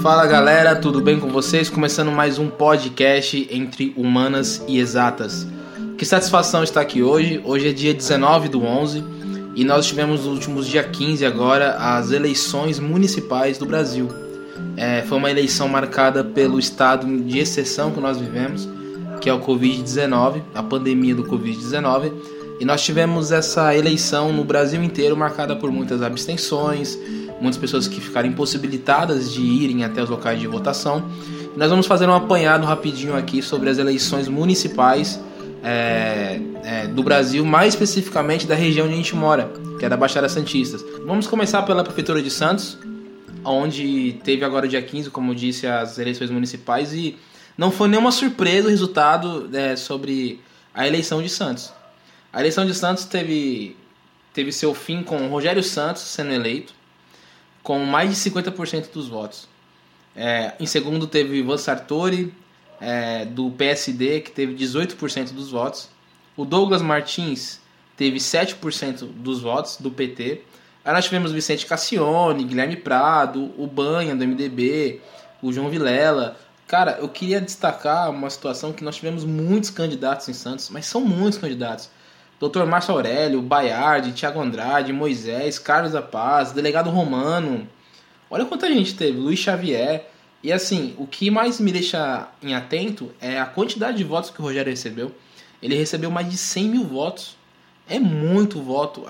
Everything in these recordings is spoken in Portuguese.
Fala galera, tudo bem com vocês? Começando mais um podcast entre humanas e exatas. Que satisfação estar aqui hoje. Hoje é dia 19 do 11 e nós tivemos nos últimos dia 15 agora as eleições municipais do Brasil. É, foi uma eleição marcada pelo estado de exceção que nós vivemos, que é o Covid-19, a pandemia do Covid-19. E nós tivemos essa eleição no Brasil inteiro marcada por muitas abstenções, muitas pessoas que ficaram impossibilitadas de irem até os locais de votação. E nós vamos fazer um apanhado rapidinho aqui sobre as eleições municipais é, é, do Brasil, mais especificamente da região onde a gente mora, que é da Baixada Santista. Vamos começar pela Prefeitura de Santos, onde teve agora dia 15, como eu disse, as eleições municipais e não foi nenhuma surpresa o resultado é, sobre a eleição de Santos. A eleição de Santos teve, teve seu fim com Rogério Santos sendo eleito, com mais de 50% dos votos. É, em segundo teve Ivan Sartori, é, do PSD, que teve 18% dos votos. O Douglas Martins teve 7% dos votos, do PT. Aí nós tivemos Vicente Cassione, Guilherme Prado, o Banha, do MDB, o João Vilela. Cara, eu queria destacar uma situação que nós tivemos muitos candidatos em Santos, mas são muitos candidatos. Dr. Márcio Aurélio, Baiardi, Thiago Andrade, Moisés, Carlos da Paz, delegado Romano. Olha quanta gente teve, Luiz Xavier. E assim, o que mais me deixa em atento é a quantidade de votos que o Rogério recebeu. Ele recebeu mais de 100 mil votos. É muito voto,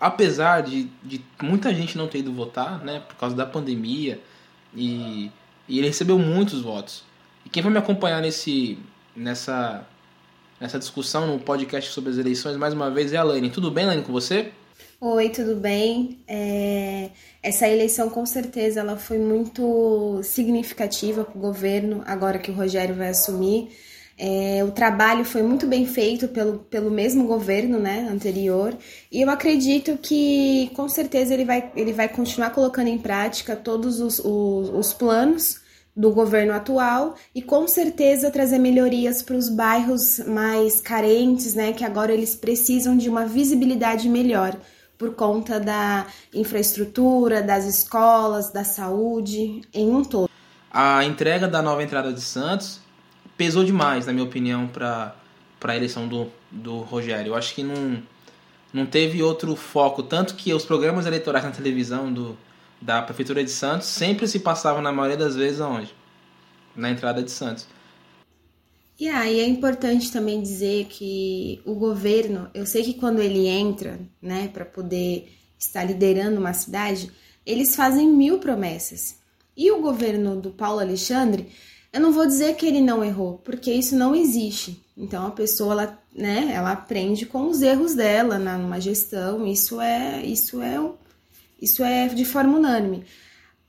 apesar de, de muita gente não ter ido votar, né, por causa da pandemia. E, e ele recebeu muitos votos. E quem vai me acompanhar nesse, nessa nessa discussão no podcast sobre as eleições, mais uma vez, é a Laine. Tudo bem, Laine, com você? Oi, tudo bem? É... Essa eleição, com certeza, ela foi muito significativa para o governo, agora que o Rogério vai assumir. É, o trabalho foi muito bem feito pelo, pelo mesmo governo né, anterior, e eu acredito que com certeza ele vai, ele vai continuar colocando em prática todos os, os, os planos do governo atual e com certeza trazer melhorias para os bairros mais carentes, né, que agora eles precisam de uma visibilidade melhor por conta da infraestrutura, das escolas, da saúde, em um todo. A entrega da nova entrada de Santos pesou demais, na minha opinião, para a eleição do, do Rogério. Eu acho que não, não teve outro foco, tanto que os programas eleitorais na televisão do, da Prefeitura de Santos sempre se passava, na maioria das vezes, aonde? Na entrada de Santos. E aí é importante também dizer que o governo, eu sei que quando ele entra, né, para poder estar liderando uma cidade, eles fazem mil promessas. E o governo do Paulo Alexandre, eu não vou dizer que ele não errou, porque isso não existe. Então a pessoa, ela, né, ela aprende com os erros dela na, numa gestão. Isso é, isso é isso é de forma unânime.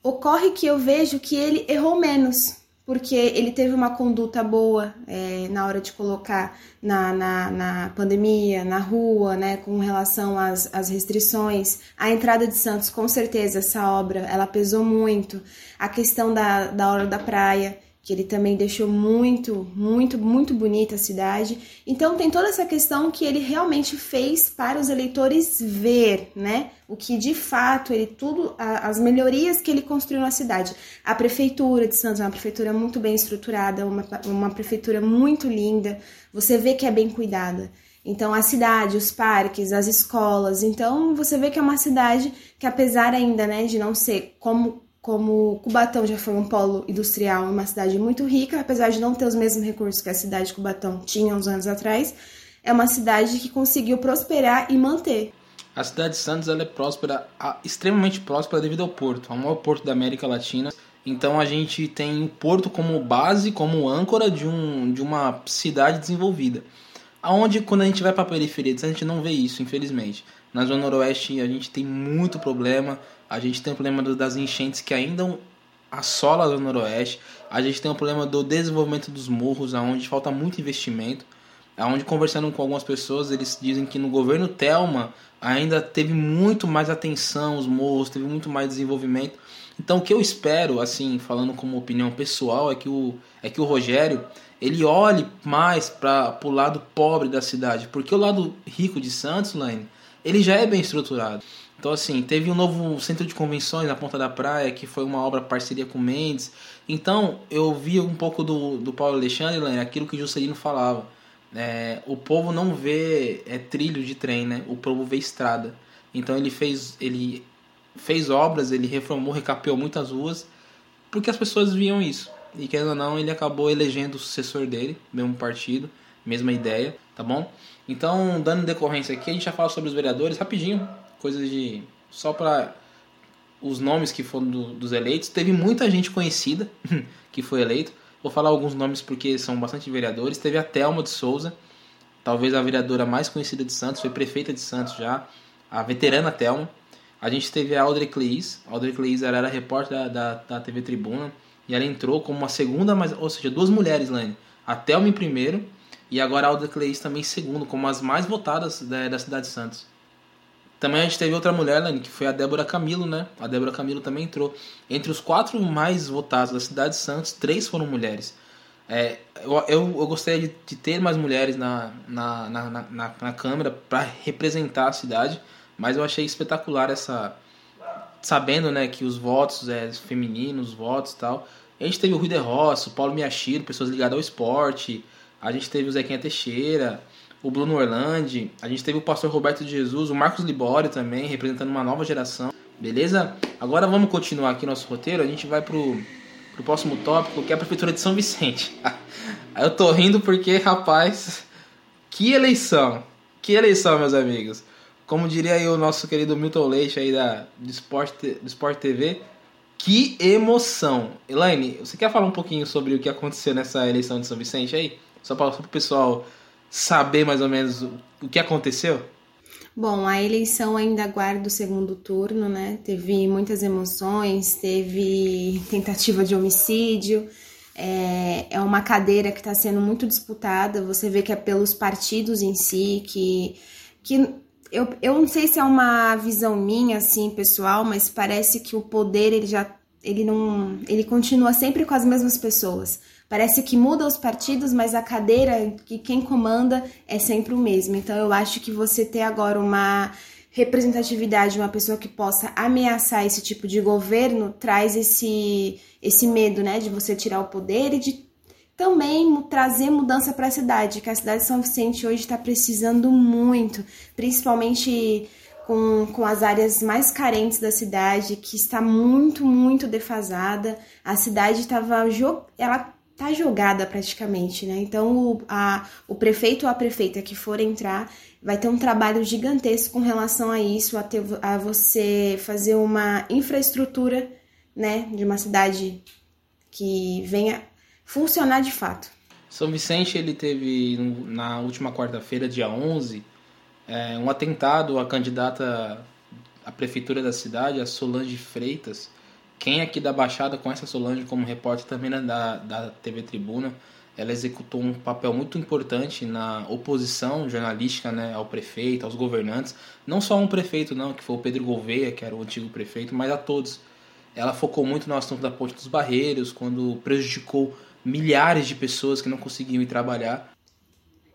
Ocorre que eu vejo que ele errou menos, porque ele teve uma conduta boa é, na hora de colocar na, na, na, pandemia, na rua, né, com relação às, às restrições. A entrada de Santos, com certeza, essa obra, ela pesou muito. A questão da, da hora da praia, que ele também deixou muito, muito, muito bonita a cidade. Então tem toda essa questão que ele realmente fez para os eleitores ver, né? O que de fato ele tudo as melhorias que ele construiu na cidade. A prefeitura de Santos é uma prefeitura muito bem estruturada, uma, uma prefeitura muito linda. Você vê que é bem cuidada. Então, a cidade, os parques, as escolas. Então, você vê que é uma cidade que, apesar ainda né, de não ser como como Cubatão já foi um polo industrial, uma cidade muito rica, apesar de não ter os mesmos recursos que a cidade de Cubatão tinha uns anos atrás, é uma cidade que conseguiu prosperar e manter. A cidade de Santos é próspera, extremamente próspera devido ao porto, é o maior porto da América Latina. Então a gente tem o porto como base, como âncora de, um, de uma cidade desenvolvida. Aonde quando a gente vai para a periferia, a gente não vê isso, infelizmente. Na zona noroeste a gente tem muito problema, a gente tem o problema das enchentes que ainda assola zona noroeste, a gente tem o problema do desenvolvimento dos morros, aonde falta muito investimento. onde conversando com algumas pessoas, eles dizem que no governo Telma ainda teve muito mais atenção os morros, teve muito mais desenvolvimento. Então o que eu espero, assim, falando como opinião pessoal, é que o, é que o Rogério ele olhe mais para o lado pobre da cidade, porque o lado rico de Santos, Lane, ele já é bem estruturado. Então, assim, teve um novo centro de convenções na Ponta da Praia, que foi uma obra parceria com Mendes. Então, eu vi um pouco do, do Paulo Alexandre, Lane, aquilo que o Juscelino falava. É, o povo não vê é, trilho de trem, né? O povo vê estrada. Então, ele fez, ele fez obras, ele reformou, recapeou muitas ruas, porque as pessoas viam isso. E querendo ou não, ele acabou elegendo o sucessor dele, mesmo partido, mesma ideia, tá bom? Então, dando decorrência aqui, a gente já fala sobre os vereadores rapidinho, coisas de. só para os nomes que foram do, dos eleitos. Teve muita gente conhecida que foi eleito. Vou falar alguns nomes porque são bastante vereadores. Teve a Thelma de Souza, talvez a vereadora mais conhecida de Santos, foi prefeita de Santos já, a veterana Thelma. A gente teve a Audrey Cleis. A Audrey Cleis era repórter da, da, da TV Tribuna. E ela entrou como uma segunda, mas, ou seja, duas mulheres, Lane. A Thelma em primeiro e agora a Audrey Cleis também em segundo, como as mais votadas da, da cidade de Santos. Também a gente teve outra mulher, Lane, que foi a Débora Camilo, né? A Débora Camilo também entrou. Entre os quatro mais votados da cidade de Santos, três foram mulheres. É, eu, eu, eu, gostaria de, de, ter mais mulheres na, na, na, na, na Câmara para representar a cidade, mas eu achei espetacular essa. Sabendo né, que os votos é, femininos, os votos e tal. A gente teve o Rui de Rosso, o Paulo Miachiro, pessoas ligadas ao esporte. A gente teve o Zequinha Teixeira, o Bruno Orlandi. A gente teve o pastor Roberto de Jesus, o Marcos Libório também, representando uma nova geração. Beleza? Agora vamos continuar aqui nosso roteiro. A gente vai pro, pro próximo tópico, que é a Prefeitura de São Vicente. Eu tô rindo porque, rapaz, que eleição! Que eleição, meus amigos! Como diria aí o nosso querido Milton Leite aí da, do, Sport, do Sport TV, que emoção! Elaine, você quer falar um pouquinho sobre o que aconteceu nessa eleição de São Vicente aí? Só para o pessoal saber mais ou menos o, que aconteceu? Bom, a eleição ainda aguarda o segundo turno, né? Teve muitas emoções, teve tentativa de homicídio. É, é uma cadeira que está sendo muito disputada. Você vê que é pelos partidos em si, que, que eu, eu não sei se é uma visão minha, assim, pessoal, mas parece que o poder, ele já, ele não, ele continua sempre com as mesmas pessoas. Parece que muda os partidos, mas a cadeira, que quem comanda é sempre o mesmo. Então eu acho que você ter agora uma representatividade, uma pessoa que possa ameaçar esse tipo de governo, traz esse, esse medo, né, de você tirar o poder e de também trazer mudança para a cidade, que a cidade de São Vicente hoje está precisando muito, principalmente com, com as áreas mais carentes da cidade, que está muito, muito defasada. A cidade estava ela tá jogada praticamente, né? Então o, a, o prefeito ou a prefeita que for entrar vai ter um trabalho gigantesco com relação a isso, a, ter, a você fazer uma infraestrutura, né, de uma cidade que venha funcionar de fato. São Vicente ele teve na última quarta-feira, dia 11, é, um atentado à candidata à prefeitura da cidade, a Solange Freitas. Quem aqui da Baixada conhece a Solange como repórter também né, da, da TV Tribuna. Ela executou um papel muito importante na oposição jornalística né, ao prefeito, aos governantes. Não só um prefeito, não, que foi o Pedro Gouveia, que era o antigo prefeito, mas a todos. Ela focou muito no assunto da Ponte dos Barreiros, quando prejudicou milhares de pessoas que não conseguiam ir trabalhar.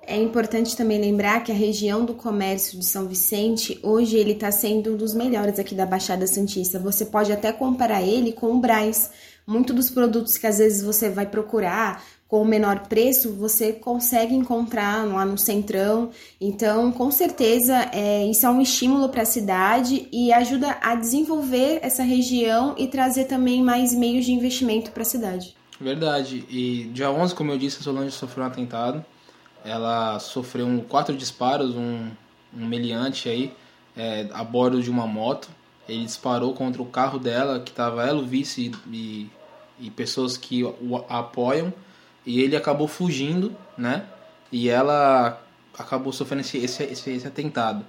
É importante também lembrar que a região do comércio de São Vicente, hoje ele está sendo um dos melhores aqui da Baixada Santista. Você pode até comparar ele com o Braz. Muitos dos produtos que às vezes você vai procurar com o menor preço, você consegue encontrar lá no Centrão. Então, com certeza, é, isso é um estímulo para a cidade e ajuda a desenvolver essa região e trazer também mais meios de investimento para a cidade. Verdade. E dia 11, como eu disse, a Solange sofreu um atentado. Ela sofreu um, quatro disparos, um, um meliante aí, é, a bordo de uma moto. Ele disparou contra o carro dela, que estava ela, o vice e, e pessoas que o apoiam. E ele acabou fugindo, né? E ela acabou sofrendo esse, esse, esse, esse atentado.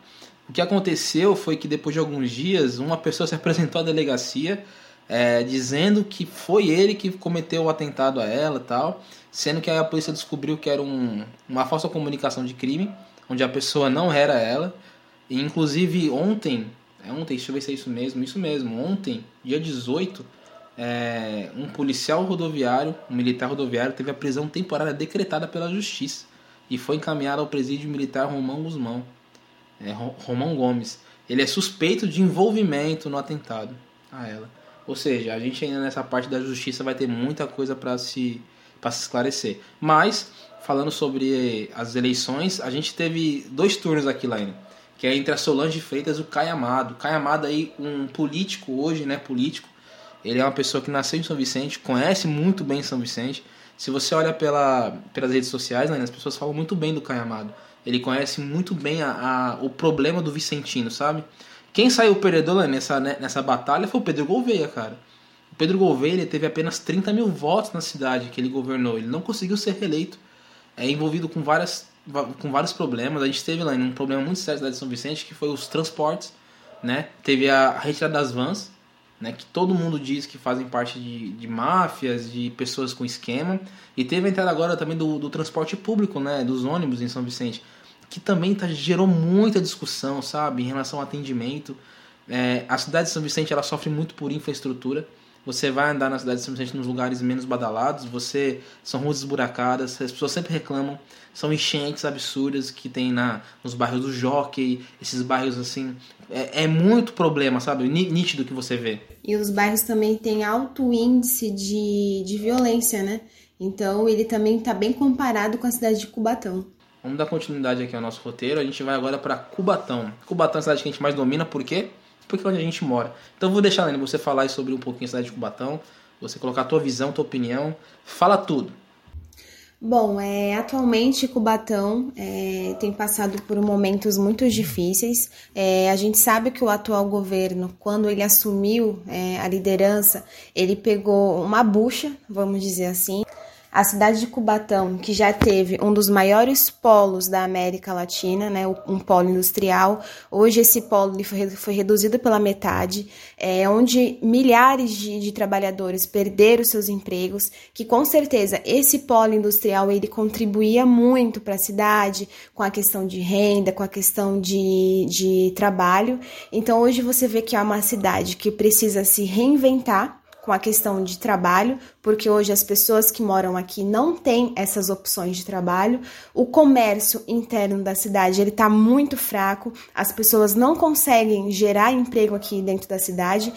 O que aconteceu foi que depois de alguns dias, uma pessoa se apresentou à delegacia é, dizendo que foi ele que cometeu o atentado a ela tal, sendo que a polícia descobriu que era um, uma falsa comunicação de crime, onde a pessoa não era ela. E, inclusive ontem, é ontem, deixa eu ver se é isso mesmo, isso mesmo, ontem, dia 18, é, um policial rodoviário, um militar rodoviário, teve a prisão temporária decretada pela justiça e foi encaminhado ao presídio militar Romão Guzmão, é, Romão Gomes. Ele é suspeito de envolvimento no atentado a ela. Ou seja, a gente ainda nessa parte da justiça vai ter muita coisa para se, para se esclarecer. Mas, falando sobre as eleições, a gente teve dois turnos aqui, Laine, que é entre a Solange Freitas e o Caio Amado. Caio Amado aí, um político hoje, né, político, ele é uma pessoa que nasceu em São Vicente, conhece muito bem São Vicente. Se você olha pela, pelas redes sociais, né, as pessoas falam muito bem do Caio Amado. Ele conhece muito bem a, a, o problema do Vicentino, sabe? Quem saiu perdedor né, nessa, né, nessa batalha foi o Pedro Gouveia, cara. O Pedro Gouveia ele teve apenas 30 mil votos na cidade que ele governou. Ele não conseguiu ser reeleito. É envolvido com, várias, com vários problemas. A gente teve lá um problema muito sério da cidade de São Vicente, que foi os transportes. Né? Teve a retirada das vans, né? que todo mundo diz que fazem parte de, de máfias, de pessoas com esquema. E teve a entrada agora também do, do transporte público, né? dos ônibus em São Vicente que também tá, gerou muita discussão, sabe, em relação ao atendimento. É, a cidade de São Vicente ela sofre muito por infraestrutura. Você vai andar na cidade de São Vicente nos lugares menos badalados, você são ruas esburacadas, as pessoas sempre reclamam, são enchentes absurdas que tem na nos bairros do Jockey, esses bairros assim, é, é muito problema, sabe? Nítido que você vê. E os bairros também têm alto índice de, de violência, né? Então ele também está bem comparado com a cidade de Cubatão. Vamos dar continuidade aqui ao nosso roteiro. A gente vai agora para Cubatão. Cubatão é a cidade que a gente mais domina, por quê? Porque é onde a gente mora. Então vou deixar, Lene, você falar sobre um pouquinho a cidade de Cubatão, você colocar a tua visão, tua opinião. Fala tudo. Bom, é, atualmente Cubatão é, tem passado por momentos muito difíceis. É, a gente sabe que o atual governo, quando ele assumiu é, a liderança, ele pegou uma bucha, vamos dizer assim, a cidade de Cubatão, que já teve um dos maiores polos da América Latina, né, um polo industrial, hoje esse polo foi, foi reduzido pela metade, é, onde milhares de, de trabalhadores perderam seus empregos, que com certeza esse polo industrial ele contribuía muito para a cidade, com a questão de renda, com a questão de, de trabalho. Então hoje você vê que é uma cidade que precisa se reinventar, com a questão de trabalho, porque hoje as pessoas que moram aqui não têm essas opções de trabalho. O comércio interno da cidade ele está muito fraco, as pessoas não conseguem gerar emprego aqui dentro da cidade.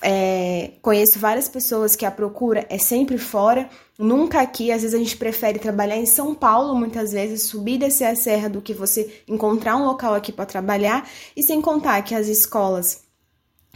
É, conheço várias pessoas que a procura é sempre fora, nunca aqui. Às vezes a gente prefere trabalhar em São Paulo, muitas vezes, subir e descer a serra do que você encontrar um local aqui para trabalhar, e sem contar que as escolas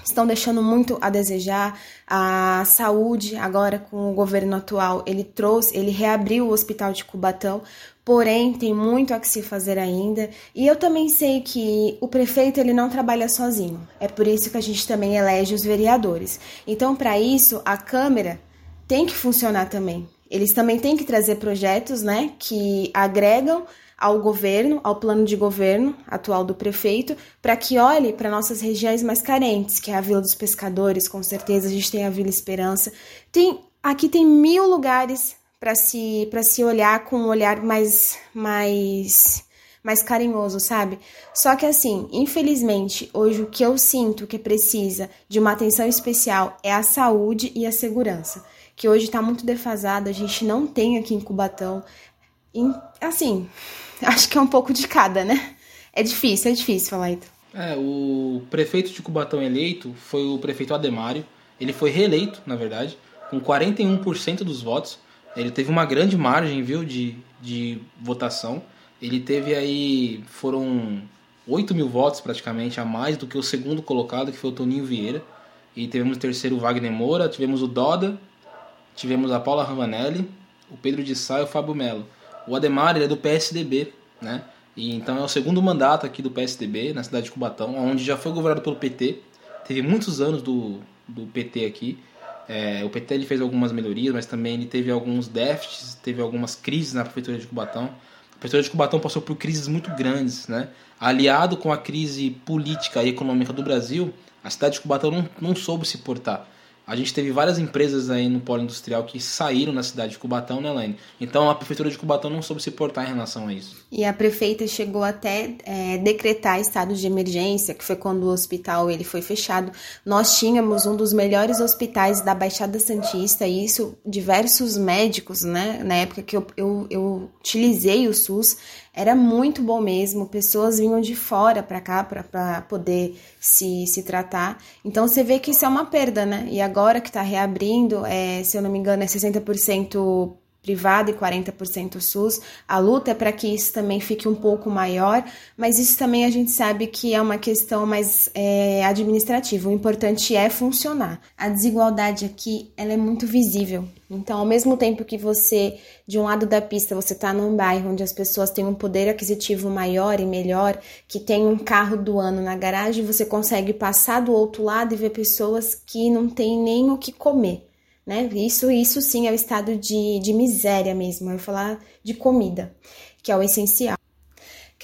estão deixando muito a desejar. A saúde, agora com o governo atual, ele trouxe, ele reabriu o hospital de Cubatão, porém tem muito a que se fazer ainda. E eu também sei que o prefeito ele não trabalha sozinho. É por isso que a gente também elege os vereadores. Então, para isso, a Câmara tem que funcionar também. Eles também têm que trazer projetos, né, que agregam ao governo, ao plano de governo atual do prefeito, para que olhe para nossas regiões mais carentes, que é a Vila dos Pescadores, com certeza a gente tem a Vila Esperança. Tem aqui tem mil lugares para se para se olhar com um olhar mais mais mais carinhoso, sabe? Só que assim, infelizmente, hoje o que eu sinto que precisa de uma atenção especial é a saúde e a segurança, que hoje está muito defasada, a gente não tem aqui em Cubatão. assim, acho que é um pouco de cada, né? É difícil, é difícil falar isso. É, o prefeito de Cubatão eleito foi o prefeito Ademário. Ele foi reeleito, na verdade, com 41% dos votos. Ele teve uma grande margem, viu, de, de votação. Ele teve aí, foram 8 mil votos praticamente a mais do que o segundo colocado, que foi o Toninho Vieira. E tivemos o terceiro Wagner Moura, tivemos o Doda, tivemos a Paula Ravanelli, o Pedro de Sá e o Fábio Melo. O Ademar é do PSDB, né? E então é o segundo mandato aqui do PSDB na cidade de Cubatão, onde já foi governado pelo PT. Teve muitos anos do, do PT aqui. É, o PT ele fez algumas melhorias, mas também ele teve alguns déficits, teve algumas crises na prefeitura de Cubatão. A prefeitura de Cubatão passou por crises muito grandes, né? Aliado com a crise política e econômica do Brasil, a cidade de Cubatão não, não soube se portar. A gente teve várias empresas aí no polo industrial que saíram na cidade de Cubatão, né, Elaine? Então a prefeitura de Cubatão não soube se portar em relação a isso. E a prefeita chegou até é, decretar estado de emergência, que foi quando o hospital ele foi fechado. Nós tínhamos um dos melhores hospitais da Baixada Santista, e isso diversos médicos, né? Na época que eu, eu, eu utilizei o SUS, era muito bom mesmo. Pessoas vinham de fora para cá para poder se, se tratar. Então você vê que isso é uma perda, né? E agora que está reabrindo, é, se eu não me engano, é 60% privado e 40% SUS. A luta é para que isso também fique um pouco maior, mas isso também a gente sabe que é uma questão mais é, administrativa. O importante é funcionar. A desigualdade aqui ela é muito visível. Então, ao mesmo tempo que você, de um lado da pista, você está num bairro onde as pessoas têm um poder aquisitivo maior e melhor, que tem um carro do ano na garagem, você consegue passar do outro lado e ver pessoas que não têm nem o que comer né? Isso, isso sim é o estado de, de miséria mesmo, eu vou falar de comida, que é o essencial.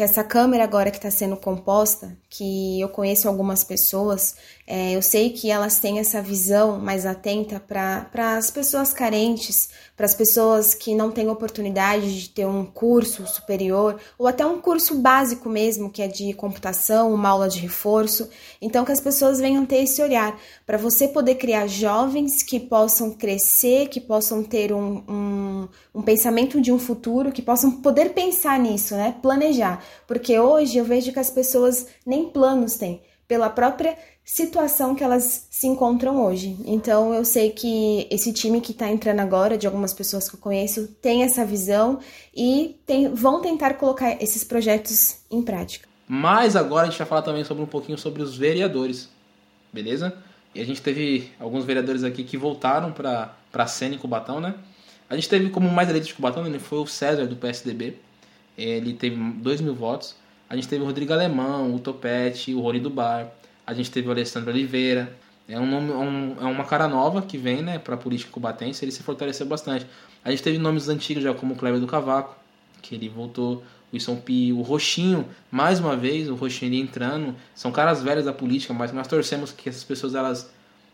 Que essa câmera agora que está sendo composta, que eu conheço algumas pessoas, é, eu sei que elas têm essa visão mais atenta para as pessoas carentes, para as pessoas que não têm oportunidade de ter um curso superior ou até um curso básico mesmo, que é de computação, uma aula de reforço. Então, que as pessoas venham ter esse olhar para você poder criar jovens que possam crescer, que possam ter um, um, um pensamento de um futuro, que possam poder pensar nisso, né? Planejar. Porque hoje eu vejo que as pessoas nem planos têm pela própria situação que elas se encontram hoje. Então eu sei que esse time que está entrando agora, de algumas pessoas que eu conheço, tem essa visão e tem, vão tentar colocar esses projetos em prática. Mas agora a gente vai falar também sobre um pouquinho sobre os vereadores, beleza? E a gente teve alguns vereadores aqui que voltaram para a cena em Cubatão, né? A gente teve como mais eleito de Cubatão, ele foi o César do PSDB, ele teve 2 mil votos. A gente teve o Rodrigo Alemão, o Topete, o Rony do Bar. A gente teve o Alessandro Oliveira. É, um nome, um, é uma cara nova que vem né, para a política cubatense. Ele se fortaleceu bastante. A gente teve nomes antigos já como o Kleber do Cavaco, que ele voltou. O Wilson Pio, o Roxinho, mais uma vez, o Roxinho entrando. São caras velhos da política, mas nós torcemos que essas pessoas elas,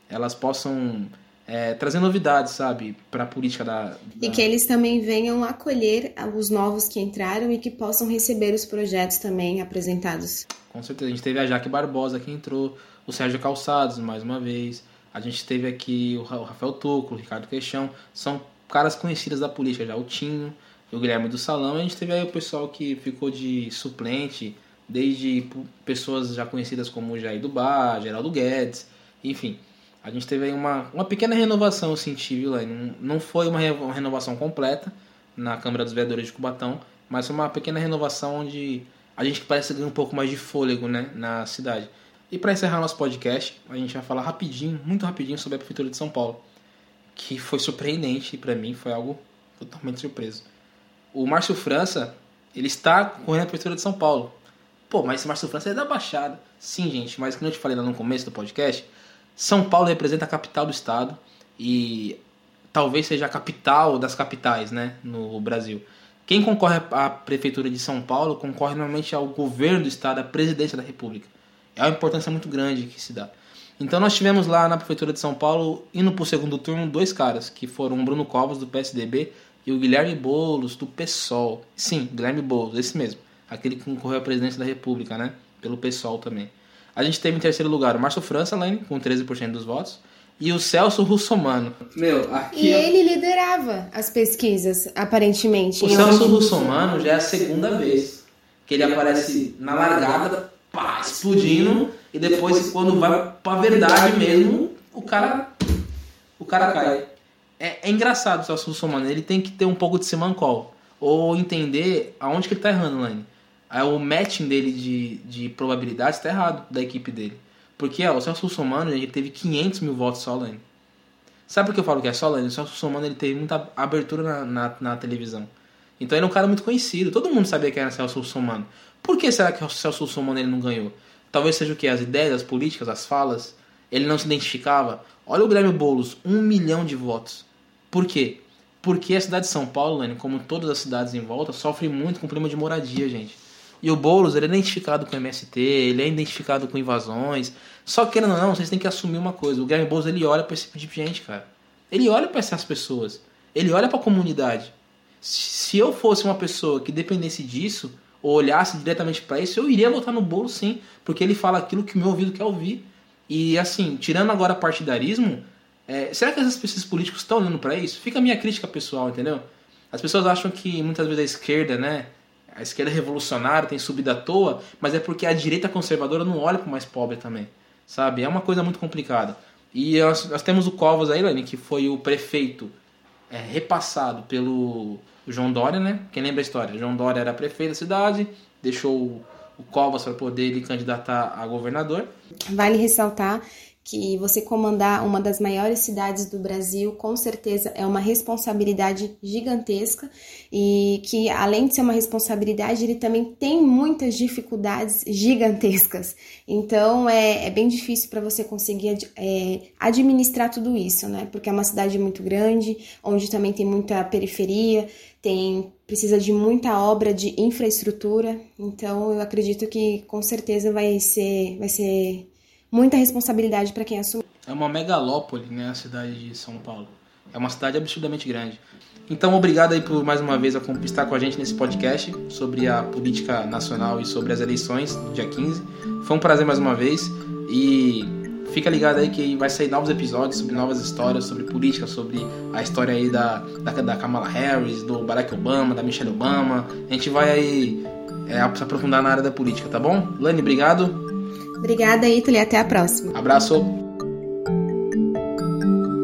elas possam é, trazer novidades, sabe, para a política da, da, E que eles também venham acolher os novos que entraram e que possam receber os projetos também apresentados. Com certeza. A gente teve a Jaque Barbosa que entrou, o Sérgio Calçados, mais uma vez. A gente teve aqui o Rafael Toco, o Ricardo Queixão. São caras conhecidas da política já. O Tinho, o Guilherme do Salão. E a gente teve aí o pessoal que ficou de suplente, desde pessoas já conhecidas como o Jair do Bar, Geraldo Guedes, enfim. A gente teve aí uma, uma pequena renovação, eu senti, viu, Não, não foi uma, renovação completa na Câmara dos Vereadores de Cubatão, mas foi uma pequena renovação onde a gente parece ganhar um pouco mais de fôlego né, na cidade. E para encerrar nosso podcast, a gente vai falar rapidinho, muito rapidinho, sobre a Prefeitura de São Paulo, que foi surpreendente para mim, foi algo totalmente surpreso. O Márcio França, ele está correndo a Prefeitura de São Paulo. Pô, mas esse Márcio França é da Baixada. Sim, gente, mas como eu te falei lá no começo do podcast, são Paulo representa a capital do estado e talvez seja a capital das capitais, né, no Brasil. Quem concorre à prefeitura de São Paulo concorre normalmente ao governo do estado, à presidência da República. É uma importância muito grande que se dá. Então nós tivemos lá na prefeitura de São Paulo, indo para o segundo turno, dois caras, que foram o Bruno Covas do PSDB e o Guilherme Boulos do PSOL. Sim, Guilherme Boulos, esse mesmo. Aquele que concorreu à presidência da República, né? Pelo PSOL também. A gente teve em terceiro lugar o Márcio França, Lane, com 13% dos votos. E o Celso Russomano. Meu, aqui. E ele liderava as pesquisas, aparentemente. O Celso Russomano já é a segunda vez que ele aparece na largada, pá, explodindo. E depois, quando vai pra verdade mesmo, o cara. O cara cai. É, é engraçado o Celso Russomano. Ele tem que ter um pouco de semancol. Ou entender aonde que ele tá errando, Lane. O matching dele de, de probabilidades está errado da equipe dele. Porque ó, o Celso Somano ele teve 500 mil votos só, Lane. Sabe por que eu falo que é só, Lane? O Celso Somano ele teve muita abertura na, na, na, televisão. Então ele é um cara muito conhecido. Todo mundo sabia que era Celso Somano. Por que será que o Celso Somano ele não ganhou? Talvez seja o que? As ideias, as políticas, as falas. Ele não se identificava. Olha o Guilherme Boulos, um milhão de votos. Por quê? Porque a cidade de São Paulo, Lane, como todas as cidades em volta, sofre muito com o problema de moradia, gente. E o Boulos, ele é identificado com MST, ele é identificado com invasões. Só que, querendo ou não, vocês têm que assumir uma coisa. O Guilherme Boulos, ele olha para esse tipo de gente, cara. Ele olha para essas pessoas. Ele olha para a comunidade. Se eu fosse uma pessoa que dependesse disso, ou olhasse diretamente para isso, eu iria votar no Boulos sim. Porque ele fala aquilo que o meu ouvido quer ouvir. E assim, tirando agora partidarismo, é, será que esses políticos estão olhando para isso? Fica a minha crítica pessoal, entendeu? As pessoas acham que muitas vezes a esquerda, né? A esquerda revolucionária tem subido à toa, mas é porque a direita conservadora não olha para o mais pobre também, sabe? É uma coisa muito complicada. E nós, nós temos o Covas aí, Lani, que foi o prefeito é, repassado pelo João Dória, né? Quem lembra a história? João Dória era prefeito da cidade, deixou o Covas para poder ele candidatar a governador. Vale ressaltar que você comandar uma das maiores cidades do Brasil, com certeza é uma responsabilidade gigantesca e que, além de ser uma responsabilidade, ele também tem muitas dificuldades gigantescas. Então, é, é bem difícil para você conseguir é, administrar tudo isso, né? Porque é uma cidade muito grande, onde também tem muita periferia, tem precisa de muita obra de infraestrutura. Então, eu acredito que com certeza vai ser, vai ser muita responsabilidade para quem assume. É uma megalópole, né, a cidade de São Paulo. É uma cidade absurdamente grande. Então, obrigado aí por mais uma vez estar com a gente nesse podcast sobre a política nacional e sobre as eleições do dia 15. Foi um prazer mais uma vez e fica ligado aí que vai sair novos episódios sobre novas histórias, sobre política, sobre a história aí da, da, da Kamala Harris, do Barack Obama, da Michelle Obama. A gente vai aí é, se aprofundar na área da política, tá bom? Lani, obrigado. Obrigada, Ítalo, e até a próxima. Abraço.